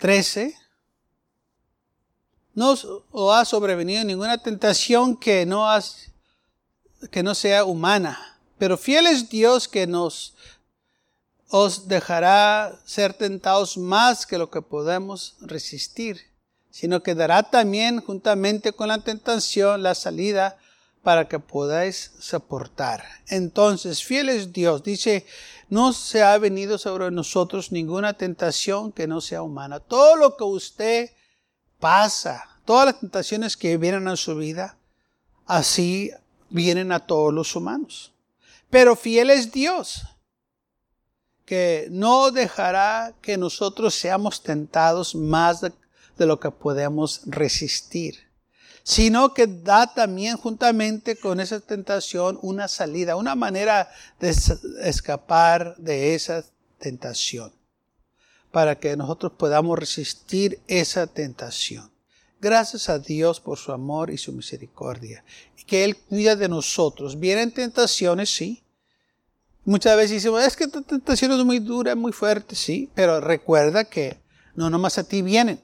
13. No os ha sobrevenido ninguna tentación que no, que no sea humana, pero fiel es Dios que nos os dejará ser tentados más que lo que podemos resistir, sino que dará también juntamente con la tentación la salida para que podáis soportar. Entonces, fiel es Dios, dice, no se ha venido sobre nosotros ninguna tentación que no sea humana. Todo lo que usted pasa, todas las tentaciones que vienen a su vida, así vienen a todos los humanos. Pero fiel es Dios, que no dejará que nosotros seamos tentados más de, de lo que podemos resistir sino que da también juntamente con esa tentación una salida, una manera de escapar de esa tentación, para que nosotros podamos resistir esa tentación. Gracias a Dios por su amor y su misericordia, y que Él cuida de nosotros. Vienen tentaciones, sí. Muchas veces decimos, es que esta tentación es muy dura, muy fuerte, sí, pero recuerda que no nomás a ti vienen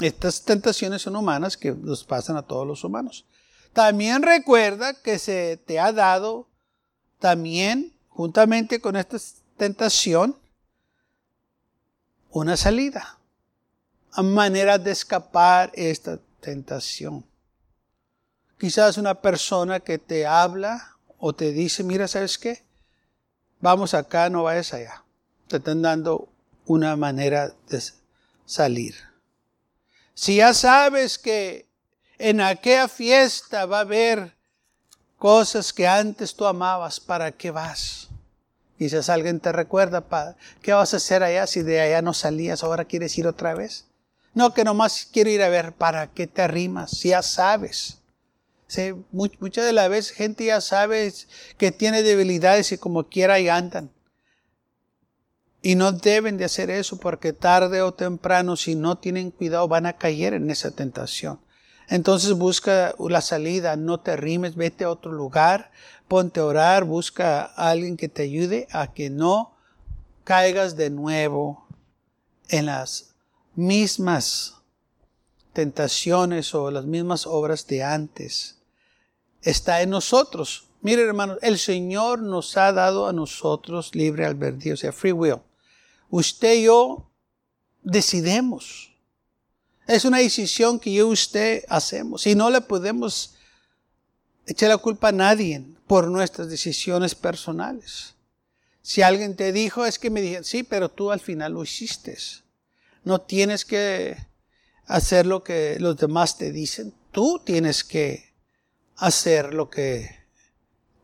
estas tentaciones son humanas que nos pasan a todos los humanos. También recuerda que se te ha dado también, juntamente con esta tentación, una salida, manera de escapar esta tentación. Quizás una persona que te habla o te dice, mira, ¿sabes qué? Vamos acá, no vayas allá. Te están dando una manera de salir. Si ya sabes que en aquella fiesta va a haber cosas que antes tú amabas, ¿para qué vas? Quizás alguien te recuerda, ¿qué vas a hacer allá si de allá no salías, ahora quieres ir otra vez? No, que nomás quiero ir a ver, ¿para qué te arrimas? Si ya sabes. muchas de las veces gente ya sabe que tiene debilidades y como quiera y andan. Y no deben de hacer eso porque tarde o temprano, si no tienen cuidado, van a caer en esa tentación. Entonces busca la salida, no te rimes, vete a otro lugar, ponte a orar, busca a alguien que te ayude a que no caigas de nuevo en las mismas tentaciones o las mismas obras de antes. Está en nosotros. Mire hermanos, el Señor nos ha dado a nosotros libre albedrío, o sea, free will usted y yo decidimos. Es una decisión que yo y usted hacemos y no le podemos echar la culpa a nadie por nuestras decisiones personales. Si alguien te dijo, es que me dijeron, sí, pero tú al final lo hiciste. No tienes que hacer lo que los demás te dicen. Tú tienes que hacer lo que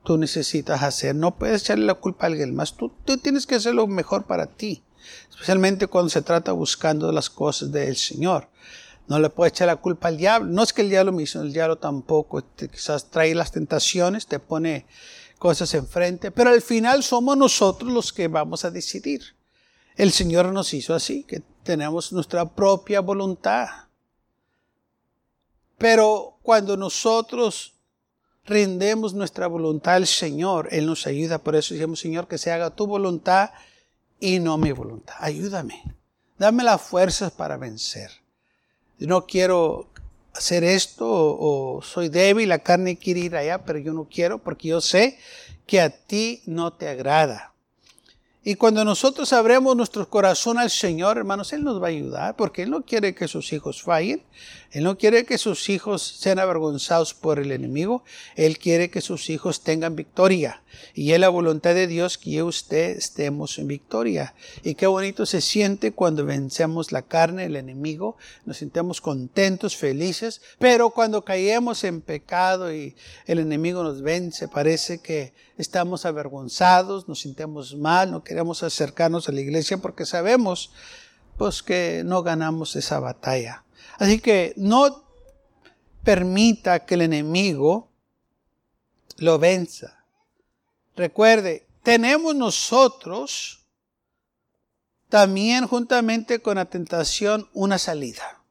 tú necesitas hacer. No puedes echarle la culpa a alguien más. Tú, tú tienes que hacer lo mejor para ti especialmente cuando se trata buscando las cosas del Señor. No le puede echar la culpa al diablo. No es que el diablo me hizo, el diablo tampoco. quizás trae las tentaciones, te pone cosas enfrente, pero al final somos nosotros los que vamos a decidir. El Señor nos hizo así, que tenemos nuestra propia voluntad. Pero cuando nosotros rendemos nuestra voluntad al Señor, Él nos ayuda. Por eso decimos, Señor, que se haga tu voluntad y no mi voluntad. Ayúdame. Dame las fuerzas para vencer. Yo no quiero hacer esto o, soy débil, la carne quiere ir allá, pero yo no quiero porque yo sé que a ti no te agrada. Y cuando nosotros abremos nuestro corazón al Señor, hermanos, Él nos va a ayudar, porque Él no quiere que sus hijos fallen, Él no quiere que sus hijos sean avergonzados por el enemigo, Él quiere que sus hijos tengan victoria. Y es la voluntad de Dios que usted estemos en victoria. Y qué bonito se siente cuando vencemos la carne, el enemigo, nos sentemos contentos, felices, pero cuando caemos en pecado y el enemigo nos vence, parece que estamos avergonzados, nos sentimos mal, no queremos acercarnos a la iglesia porque sabemos pues que no ganamos esa batalla. Así que no permita que el enemigo lo venza. Recuerde, tenemos nosotros también juntamente con la tentación una salida.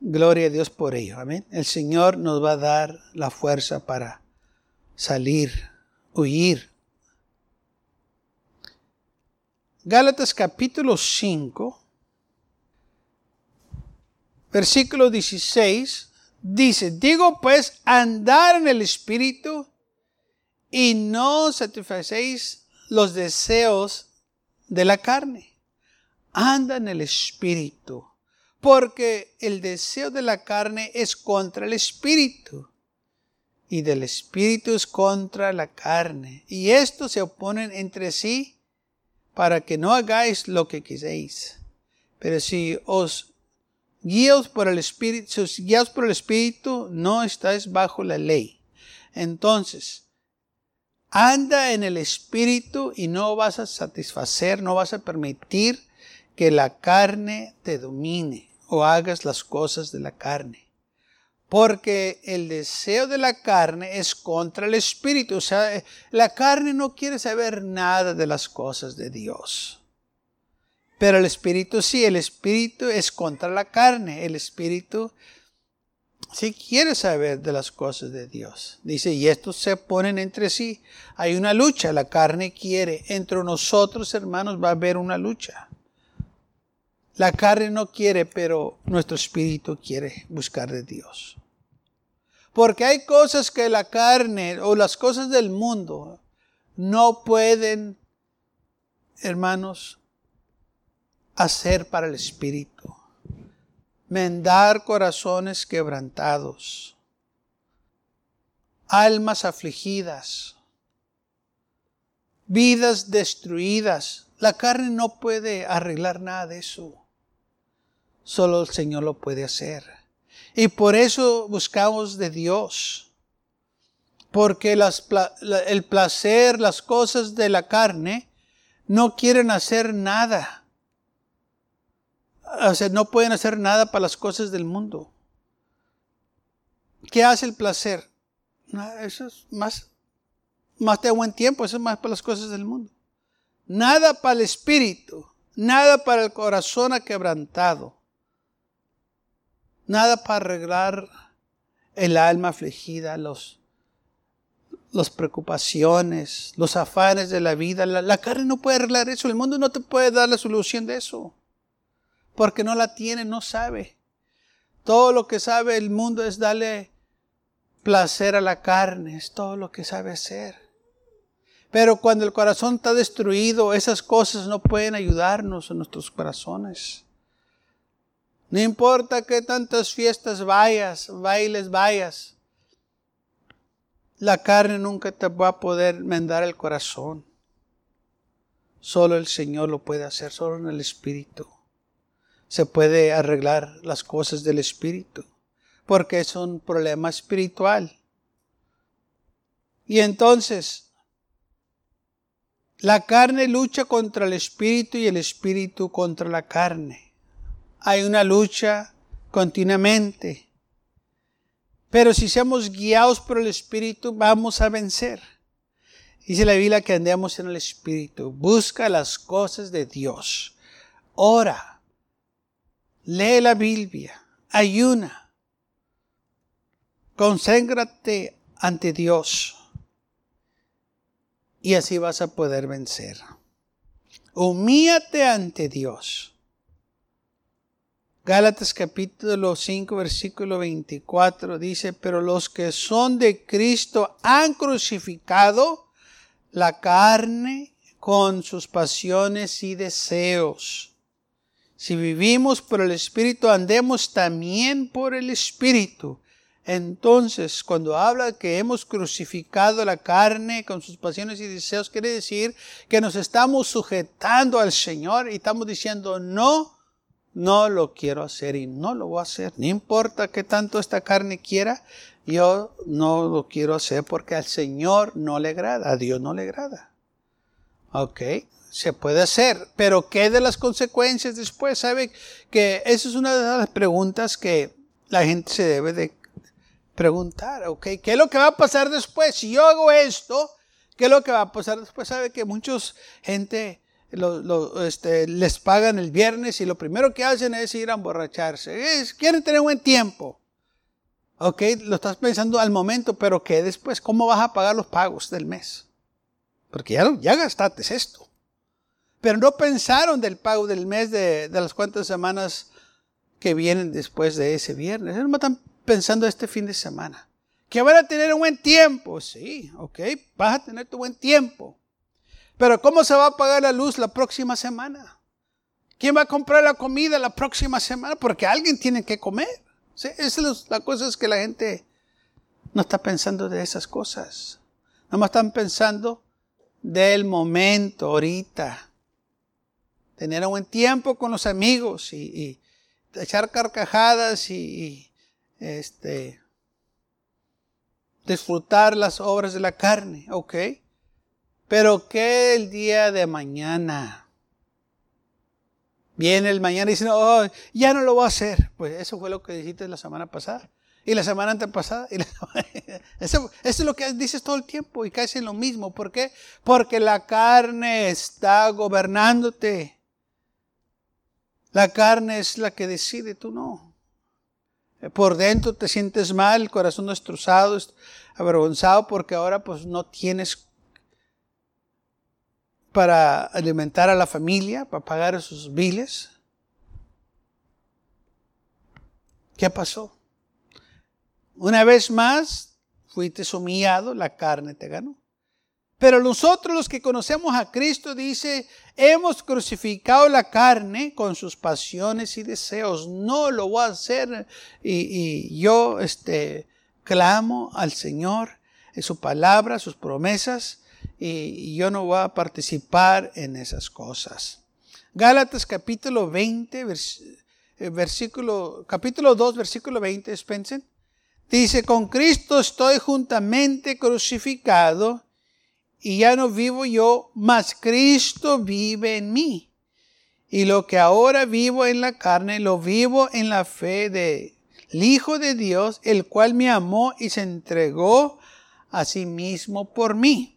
Gloria a Dios por ello. Amén. El Señor nos va a dar la fuerza para salir, huir. Gálatas capítulo 5, versículo 16, dice, digo pues, andar en el Espíritu y no satisfacéis los deseos de la carne. Anda en el Espíritu porque el deseo de la carne es contra el espíritu y del espíritu es contra la carne. Y estos se oponen entre sí para que no hagáis lo que quiséis. Pero si os guíos por el espíritu, os por el espíritu, no estáis bajo la ley. Entonces, anda en el espíritu y no vas a satisfacer, no vas a permitir que la carne te domine o hagas las cosas de la carne. Porque el deseo de la carne es contra el espíritu. O sea, la carne no quiere saber nada de las cosas de Dios. Pero el espíritu sí, el espíritu es contra la carne. El espíritu sí quiere saber de las cosas de Dios. Dice, y estos se ponen entre sí. Hay una lucha, la carne quiere. Entre nosotros, hermanos, va a haber una lucha. La carne no quiere, pero nuestro espíritu quiere buscar de Dios. Porque hay cosas que la carne o las cosas del mundo no pueden, hermanos, hacer para el espíritu. Mendar corazones quebrantados, almas afligidas, vidas destruidas. La carne no puede arreglar nada de eso. Solo el Señor lo puede hacer. Y por eso buscamos de Dios. Porque el placer, las cosas de la carne, no quieren hacer nada. O sea, no pueden hacer nada para las cosas del mundo. ¿Qué hace el placer? Eso es más, más de buen tiempo, eso es más para las cosas del mundo. Nada para el espíritu, nada para el corazón aquebrantado nada para arreglar el alma afligida, los, las preocupaciones, los afanes de la vida. La, la, carne no puede arreglar eso. El mundo no te puede dar la solución de eso. Porque no la tiene, no sabe. Todo lo que sabe el mundo es darle placer a la carne. Es todo lo que sabe hacer. Pero cuando el corazón está destruido, esas cosas no pueden ayudarnos en nuestros corazones. No importa que tantas fiestas vayas, bailes vayas, la carne nunca te va a poder mendar el corazón. Solo el Señor lo puede hacer, solo en el Espíritu. Se puede arreglar las cosas del Espíritu, porque es un problema espiritual. Y entonces, la carne lucha contra el Espíritu y el Espíritu contra la carne hay una lucha continuamente. Pero si somos guiados por el Espíritu, vamos a vencer. Dice la Biblia que andemos en el Espíritu. Busca las cosas de Dios. Ora. Lee la Biblia. Ayuna. Conséngrate ante Dios. Y así vas a poder vencer. Humíate ante Dios Gálatas capítulo 5 versículo 24 dice, pero los que son de Cristo han crucificado la carne con sus pasiones y deseos. Si vivimos por el Espíritu, andemos también por el Espíritu. Entonces, cuando habla que hemos crucificado la carne con sus pasiones y deseos, quiere decir que nos estamos sujetando al Señor y estamos diciendo no no lo quiero hacer y no lo voy a hacer. No importa que tanto esta carne quiera, yo no lo quiero hacer porque al Señor no le agrada, a Dios no le agrada. Ok, se puede hacer, pero ¿qué de las consecuencias después? ¿Sabe que esa es una de las preguntas que la gente se debe de preguntar, ¿ok? ¿Qué es lo que va a pasar después? Si yo hago esto, ¿qué es lo que va a pasar después? ¿Sabe que muchos gente este, les pagan el viernes y lo primero que hacen es ir a emborracharse? quieren tener buen tiempo. Ok, lo estás pensando al momento, pero ¿qué después? ¿Cómo vas a pagar los pagos del mes? Porque ya, ya gastaste esto. Pero no pensaron del pago del mes de, las cuantas semanas que vienen después de ese viernes. No están pensando este fin de semana. Que van a tener un buen tiempo. Sí, ok, vas a tener tu buen tiempo. Pero ¿cómo se va a pagar la luz la próxima semana? ¿Quién va a comprar la comida la próxima semana? Porque alguien tiene que comer. Esa es la cosa es que la gente no está pensando de esas cosas. Nada más están pensando del momento, ahorita. Tener un buen tiempo con los amigos y, echar carcajadas y, este, disfrutar las obras de la carne, ¿ok? Pero ¿qué el día de mañana? Viene el mañana y dice, oh, ya no lo voy a hacer. Pues eso fue lo que dijiste la semana pasada. Y la semana antepasada. Y eso, es lo que dices todo el tiempo y casi lo mismo. ¿Por qué? Porque la carne está gobernándote. La carne es la que decide, tú no. Por dentro te sientes mal, el corazón destrozado, avergonzado porque ahora pues no tienes para alimentar a la familia, para pagar esos biles. ¿Qué pasó? Una vez más, fuiste humillado, la carne te ganó. Pero nosotros los que conocemos a Cristo, dice, hemos crucificado la carne con sus pasiones y deseos. No lo voy a hacer. Y, yo este, clamo al Señor en su palabra, sus promesas y yo no voy a participar en esas cosas. Gálatas capítulo 20, eh, versículo, capítulo 2, versículo 20, Spencer. Dice, con Cristo estoy juntamente crucificado y ya no vivo yo, mas Cristo vive en mí. Y lo que ahora vivo en la carne, lo vivo en la fe del Hijo de Dios, el cual me amó y se entregó a sí mismo por mí.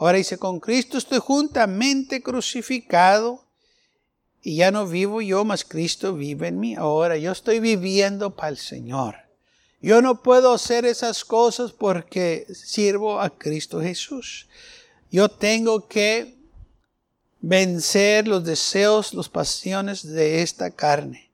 Ahora dice, con Cristo estoy juntamente crucificado y ya no vivo yo, mas Cristo vive en mí. Ahora yo estoy viviendo para el Señor. Yo no puedo hacer esas cosas porque sirvo a Cristo Jesús. Yo tengo que vencer los deseos, las pasiones de esta carne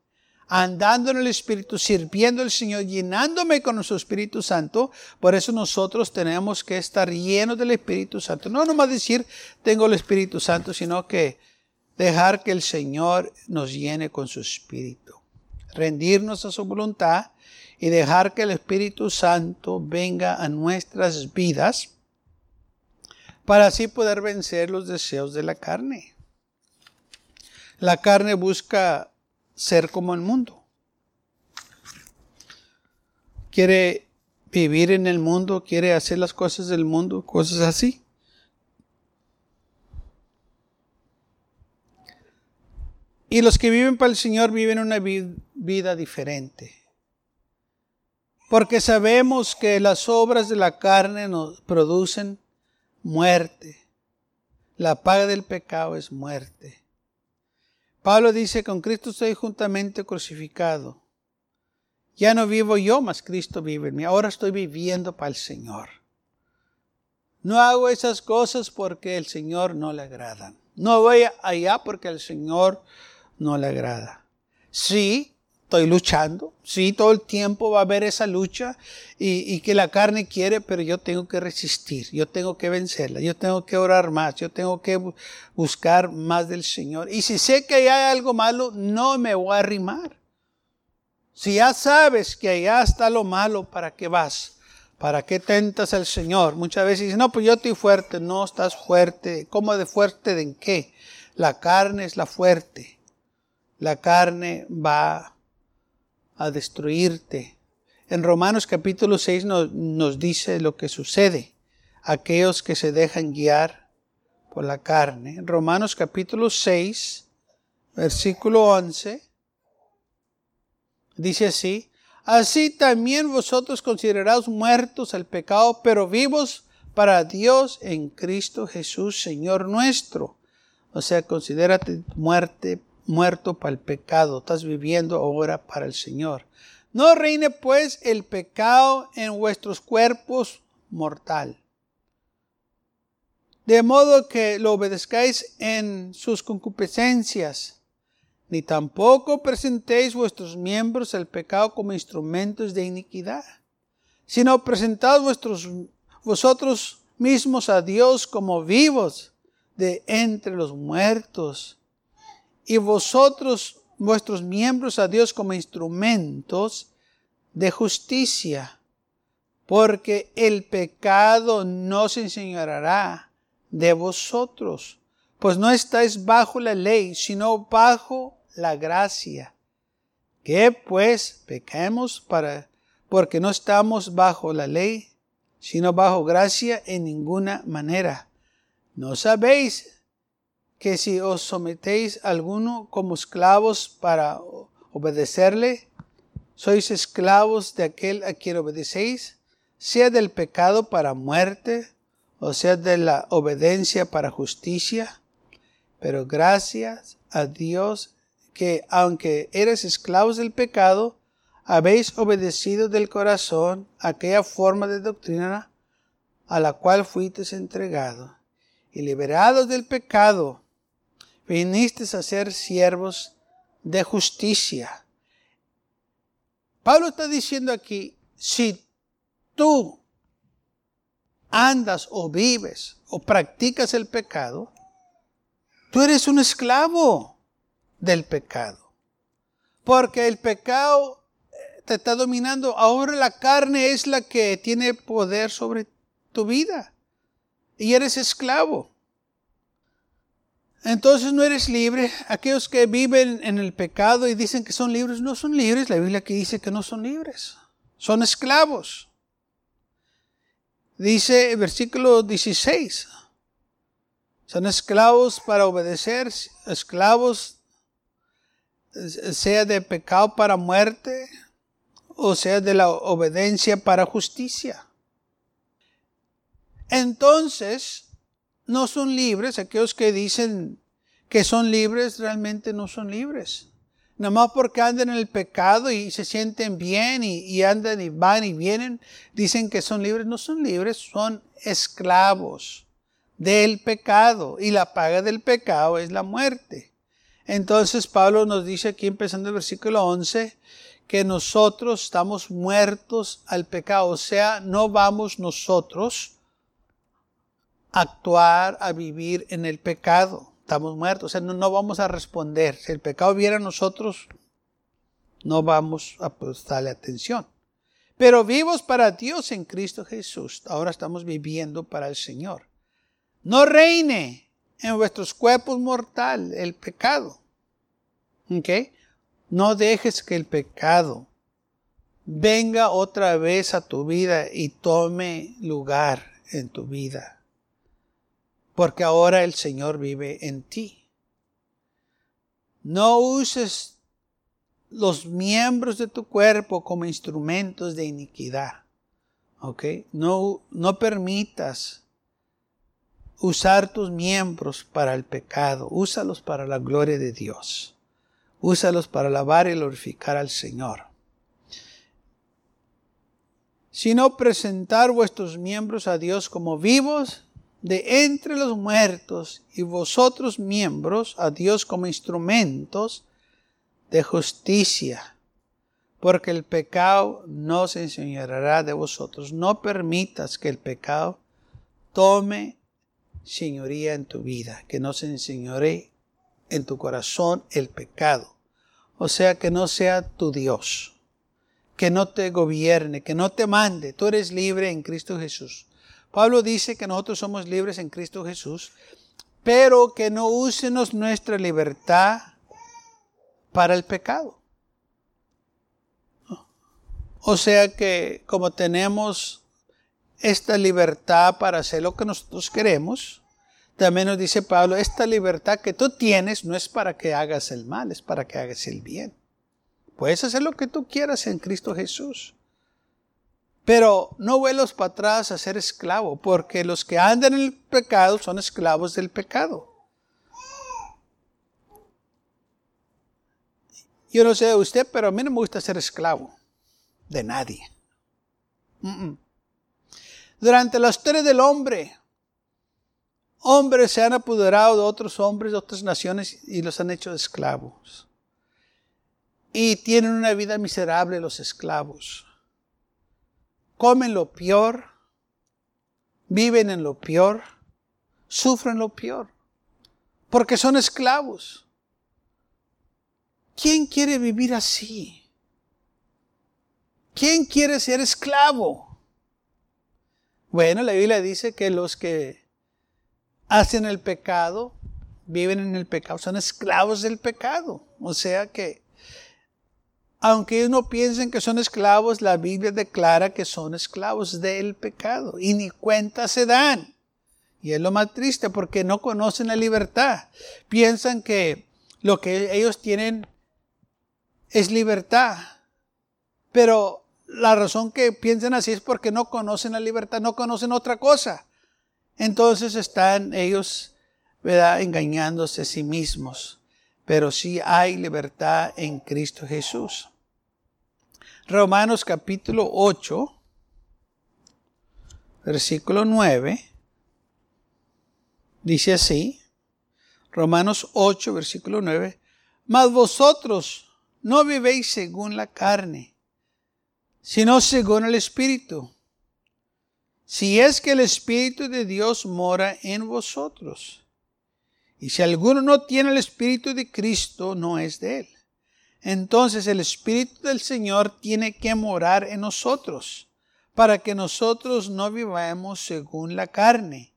andando en el Espíritu, sirviendo al Señor, llenándome con nuestro Espíritu Santo. Por eso nosotros tenemos que estar llenos del Espíritu Santo. No nomás decir tengo el Espíritu Santo, sino que dejar que el Señor nos llene con su Espíritu. Rendirnos a su voluntad y dejar que el Espíritu Santo venga a nuestras vidas para así poder vencer los deseos de la carne. La carne busca ser como el mundo. Quiere vivir en el mundo, quiere hacer las cosas del mundo, cosas así. Y los que viven para el Señor viven una vida diferente. Porque sabemos que las obras de la carne nos producen muerte. La paga del pecado es muerte. Pablo dice, con Cristo estoy juntamente crucificado. Ya no vivo yo, mas Cristo vive en mí. Ahora estoy viviendo para el Señor. No hago esas cosas porque el Señor no le agradan. No voy allá porque el Señor no le agrada. Sí, estoy luchando. Sí, todo el tiempo va a haber esa lucha y, que la carne quiere, pero yo tengo que resistir, yo tengo que vencerla, yo tengo que orar más, yo tengo que buscar más del Señor. Y si sé que hay algo malo, no me voy a arrimar. Si ya sabes que allá está lo malo, ¿para qué vas? ¿Para qué tentas al Señor? Muchas veces dicen, no, pues yo estoy fuerte. No estás fuerte. ¿Cómo de fuerte de en qué? La carne es la fuerte. La carne va a destruirte. En Romanos capítulo 6 nos, dice lo que sucede. Aquellos que se dejan guiar por la carne. Romanos capítulo 6, versículo 11, dice así, así también vosotros considerados muertos al pecado, pero vivos para Dios en Cristo Jesús, Señor nuestro. O sea, considérate muerte, muerto para el pecado. Estás viviendo ahora para el Señor. No reine pues el pecado en vuestros cuerpos mortal. De modo que lo obedezcáis en sus concupiscencias, ni tampoco presentéis vuestros miembros al pecado como instrumentos de iniquidad, sino presentad vuestros vosotros mismos a Dios como vivos de entre los muertos, y vosotros vuestros miembros a Dios como instrumentos de justicia, porque el pecado no se enseñará de vosotros, pues no estáis bajo la ley, sino bajo la gracia. Que pues pequemos para porque no estamos bajo la ley, sino bajo gracia en ninguna manera. ¿No sabéis que si os sometéis a alguno como esclavos para obedecerle, sois esclavos de aquel a quien obedecéis, sea del pecado para muerte, o sea de la obediencia para justicia? Pero gracias a Dios que aunque eres esclavos del pecado, habéis obedecido del corazón aquella forma de doctrina a la cual fuisteis entregado, y liberados del pecado, vinisteis a ser siervos de justicia. Pablo está diciendo aquí, si tú andas o vives o practicas el pecado, tú eres un esclavo del pecado. Porque el pecado te está dominando. Ahora la carne es la que tiene poder sobre tu vida. Y eres esclavo. Entonces no eres libre. Aquellos que viven en el pecado y dicen que son libres, no son libres. La Biblia que dice que no son libres. Son esclavos. Dice el versículo 16. Son esclavos para obedecer, esclavos sea de pecado para muerte, o sea, de la obediencia para justicia. Entonces, no son libres, aquellos que dicen que son libres realmente no son libres. Nada más porque andan en el pecado y se sienten bien y, y, andan y van y vienen, dicen que son libres. No son libres, son esclavos del pecado. Y la paga del pecado es la muerte. Entonces Pablo nos dice aquí empezando el versículo 11 que nosotros estamos muertos al pecado. O sea, no vamos nosotros actuar, a vivir en el pecado. Estamos muertos. O sea, no, vamos a responder. Si el pecado viera a nosotros, no vamos a prestarle atención. Pero vivos para Dios en Cristo Jesús. Ahora estamos viviendo para el Señor. No reine en vuestros cuerpos mortal el pecado. ¿Ok? No dejes que el pecado venga otra vez a tu vida y tome lugar en tu vida. Porque ahora el Señor vive en ti. No uses los miembros de tu cuerpo como instrumentos de iniquidad. ¿Ok? No, no permitas usar tus miembros para el pecado. Úsalos para la gloria de Dios. Úsalos para alabar y glorificar al Señor. Sino presentar vuestros miembros a Dios como vivos de entre los muertos y vosotros miembros a Dios como instrumentos de justicia. Porque el pecado no se enseñará de vosotros. No permitas que el pecado tome señoría en tu vida, que no se enseñore en tu corazón el pecado. O sea, que no sea tu Dios, que no te gobierne, que no te mande. Tú eres libre en Cristo Jesús. Pablo dice que nosotros somos libres en Cristo Jesús, pero que no úsenos nuestra libertad para el pecado. O sea que como tenemos esta libertad para hacer lo que nosotros queremos, También nos dice Pablo, esta libertad que tú tienes no es para que hagas el mal, es para que hagas el bien. Puedes hacer lo que tú quieras en Cristo Jesús. Pero no vuelos para atrás a ser esclavo, porque los que andan en el pecado son esclavos del pecado. Yo no sé de usted, pero a mí no me gusta ser esclavo de nadie. Durante la historia del hombre, hombres se han apoderado de otros hombres de otras naciones y los han hecho esclavos. Y tienen una vida miserable los esclavos. Comen lo peor, viven en lo peor, sufren lo peor, porque son esclavos. ¿Quién quiere vivir así? ¿Quién quiere ser esclavo? Bueno, la Biblia dice que los que hacen el pecado, viven en el pecado, son esclavos del pecado. O sea que, aunque ellos no piensen que son esclavos, la Biblia declara que son esclavos del pecado y ni cuenta se dan. Y es lo más triste porque no conocen la libertad. Piensan que lo que ellos tienen es libertad. Pero la razón que piensan así es porque no conocen la libertad, no conocen otra cosa. Entonces están ellos, ¿verdad?, engañándose a sí mismos. Pero sí hay libertad en Cristo Jesús. Romanos capítulo 8, versículo 9, dice así, Romanos 8, versículo 9, mas vosotros no vivéis según la carne, sino según el Espíritu. Si es que el Espíritu de Dios mora en vosotros. Y si alguno no tiene el Espíritu de Cristo, no es de él. Entonces el Espíritu del Señor tiene que morar en nosotros, para que nosotros no vivamos según la carne.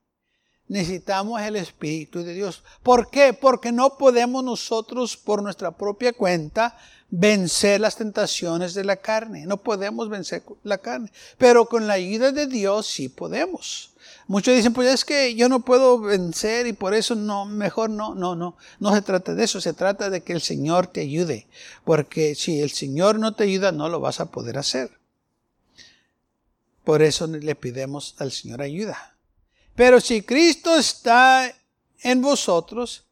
Necesitamos el Espíritu de Dios. ¿Por qué? Porque no podemos nosotros por nuestra propia cuenta vencer las tentaciones de la carne. No podemos vencer la carne. Pero con la ayuda de Dios sí podemos. Muchos dicen, pues es que yo no puedo vencer y por eso no, mejor no, no, no. No se trata de eso, se trata de que el Señor te ayude. Porque si el Señor no te ayuda, no lo vas a poder hacer. Por eso le pidemos al Señor ayuda. Pero si Cristo está en vosotros,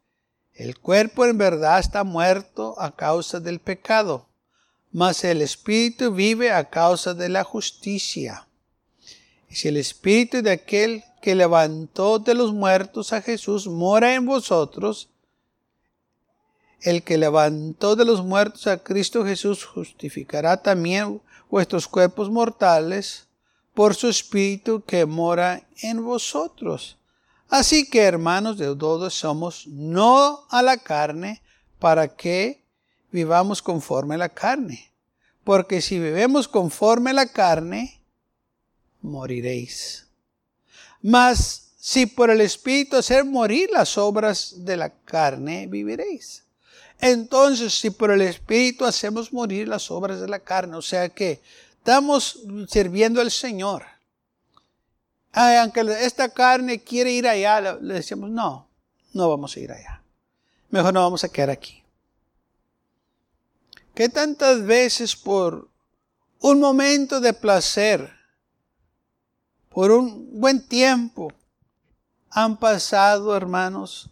el cuerpo en verdad está muerto a causa del pecado, mas el espíritu vive a causa de la justicia. Y si el espíritu de aquel que levantó de los muertos a Jesús mora en vosotros, el que levantó de los muertos a Cristo Jesús justificará también vuestros cuerpos mortales por su espíritu que mora en vosotros. Así que, hermanos de todos, somos no a la carne para que vivamos conforme a la carne. Porque si vivemos conforme a la carne, moriréis. Mas si por el Espíritu hacer morir las obras de la carne, viviréis. Entonces, si por el Espíritu hacemos morir las obras de la carne, o sea que estamos sirviendo al Señor aunque esta carne quiere ir allá, le decimos, no, no vamos a ir allá. Mejor no vamos a quedar aquí. ¿Qué tantas veces por un momento de placer, por un buen tiempo, han pasado, hermanos,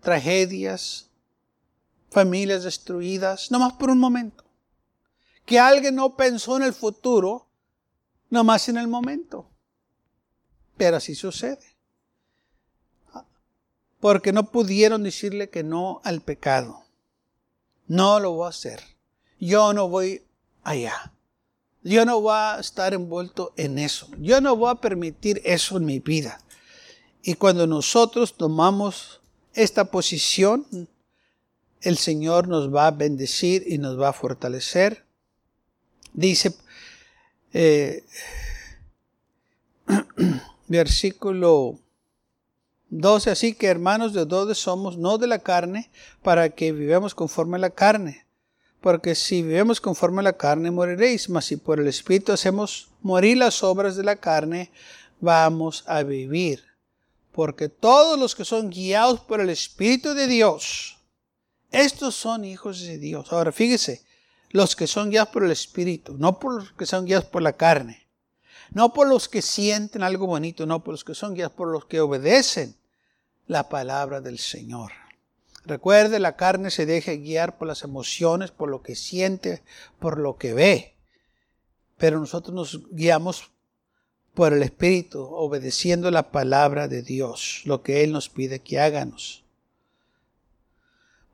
tragedias, familias destruidas, nomás por un momento? Que alguien no pensó en el futuro, nomás en el momento. Pero así sucede. Porque no pudieron decirle que no al pecado. No lo voy a hacer. Yo no voy allá. Yo no voy a estar envuelto en eso. Yo no voy a permitir eso en mi vida. Y cuando nosotros tomamos esta posición, el Señor nos va a bendecir y nos va a fortalecer. Dice eh, versículo 12, así que hermanos de todos somos no de la carne, para que vivamos conforme a la carne. Porque si vivemos conforme a la carne, moriréis, mas si por el Espíritu hacemos morir las obras de la carne, vamos a vivir. porque todos los que son guiados por el Espíritu de Dios, estos son hijos de Dios. Ahora fíjese, los que son guiados por el Espíritu, no por los que son guiados por la carne, no por los que sienten algo bonito, no por los que son guiados por los que obedecen la palabra del Señor. Recuerde, la carne se deja guiar por las emociones, por lo que siente, por lo que ve. Pero nosotros nos guiamos por el Espíritu, obedeciendo la palabra de Dios, lo que Él nos pide que háganos.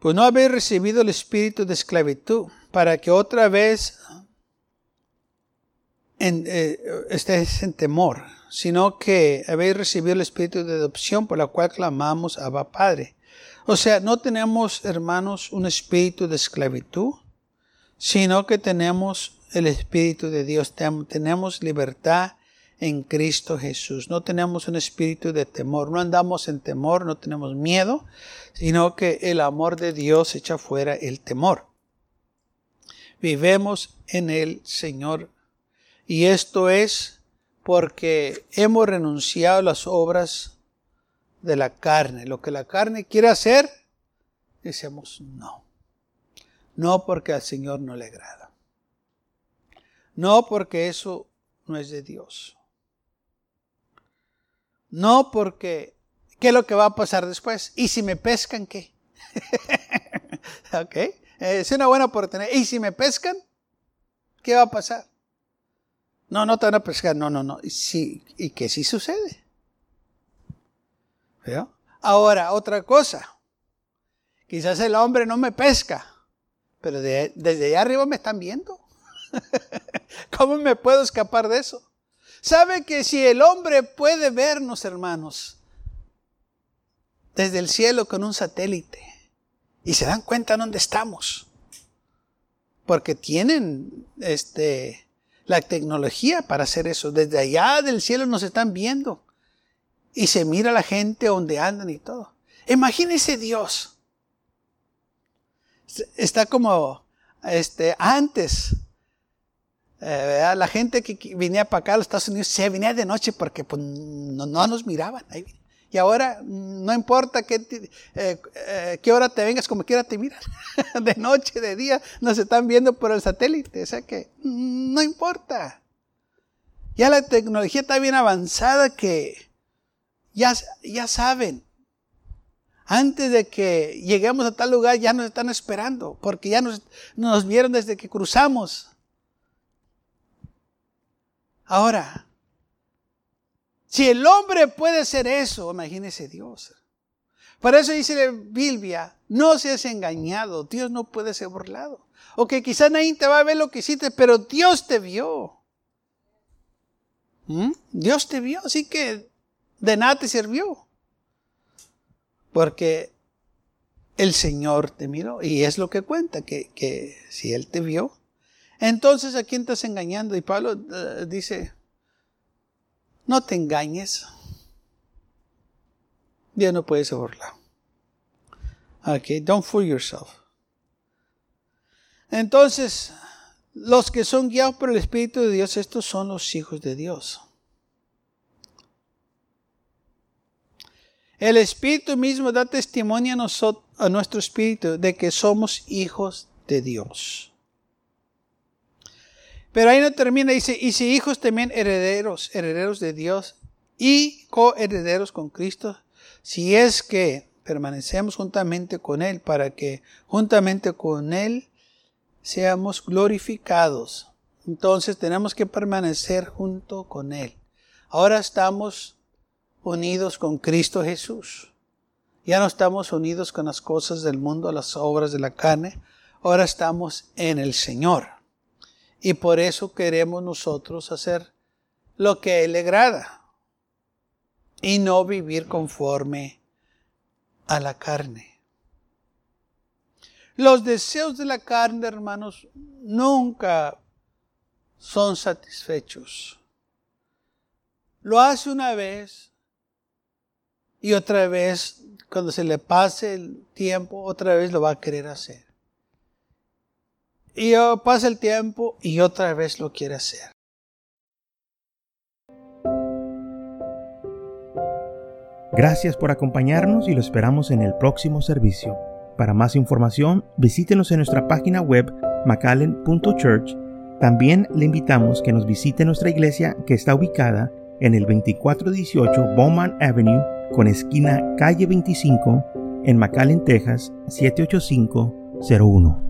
Pues no habéis recibido el espíritu de esclavitud para que otra vez en, eh, estés en temor, sino que habéis recibido el espíritu de adopción por la cual clamamos Abba Padre. O sea, no tenemos, hermanos, un espíritu de esclavitud, sino que tenemos el espíritu de Dios, tenemos libertad en Cristo Jesús. No tenemos un espíritu de temor, no andamos en temor, no tenemos miedo, sino que el amor de Dios echa fuera el temor. Vivemos en el Señor. Y esto es porque hemos renunciado a las obras de la carne. Lo que la carne quiere hacer, decimos no. No porque al Señor no le agrada. No porque eso no es de Dios. No porque, ¿qué es lo que va a pasar después? ¿Y si me pescan qué? ok, es una buena oportunidad. ¿Y si me pescan? ¿Qué va a pasar? No, no te van a pescar, no, no, no. Sí, ¿Y qué si sucede? ¿Veo? Ahora, otra cosa. Quizás el hombre no me pesca, pero desde allá arriba me están viendo. ¿Cómo me puedo escapar de eso? ¿Sabe que si el hombre puede vernos, hermanos, desde el cielo con un satélite y se dan cuenta dónde estamos? Porque tienen este, la tecnología para hacer eso. Desde allá del cielo nos están viendo y se mira la gente donde andan y todo. Imagínese Dios. Está como este, antes eh, la gente que venía para acá a los Estados Unidos se venía de noche porque pues, no, nos miraban. Y ahora no importa qué, eh, eh, qué hora te vengas, como quiera te miran. de noche, de día, nos están viendo por el satélite. O sea que mm, no importa. Ya la tecnología está bien avanzada que ya, ya saben. Antes de que lleguemos a tal lugar ya nos están esperando, porque ya nos vieron desde que cruzamos. Ahora, si el hombre puede hacer eso, imagínese Dios. Por eso dice la Biblia, no seas engañado, Dios no puede ser burlado. Ok, quizás nadie te va a ver lo que hiciste, pero Dios te vio. ¿Mm? Dios te vio, así que de nada te sirvió. Porque el Señor te miró y es lo que cuenta, que, que si Él te vio, entonces, ¿a quién estás engañando? Y Pablo eh, dice, no te engañes. Dios no puede ser burlado. Ok, don't fool yourself. Entonces, los que son guiados por el Espíritu de Dios, estos son los hijos de Dios. El Espíritu mismo da testimonio a nuestro Espíritu de que somos hijos de Dios. Pero ahí no termina, dice, y si hijos también herederos, herederos de Dios y coherederos con Cristo, si es que permanecemos juntamente con Él, para que juntamente con Él seamos glorificados. Entonces tenemos que permanecer junto con Él. Ahora estamos unidos con Cristo Jesús. Ya no estamos unidos con las cosas del mundo, las obras de la carne. Ahora estamos en el Señor. Y por eso queremos nosotros hacer lo que a Él le agrada y no vivir conforme a la carne. Los deseos de la carne, hermanos, nunca son satisfechos. Lo hace una vez y otra vez, cuando se le pase el tiempo, otra vez lo va a querer hacer. Y pasa el tiempo y otra vez lo quiere hacer. Gracias por acompañarnos y lo esperamos en el próximo servicio. Para más información, visítenos en nuestra página web macallen.church. También le invitamos que nos visite nuestra iglesia que está ubicada en el 2418 Bowman Avenue con esquina calle 25 en McAllen, Texas 78501.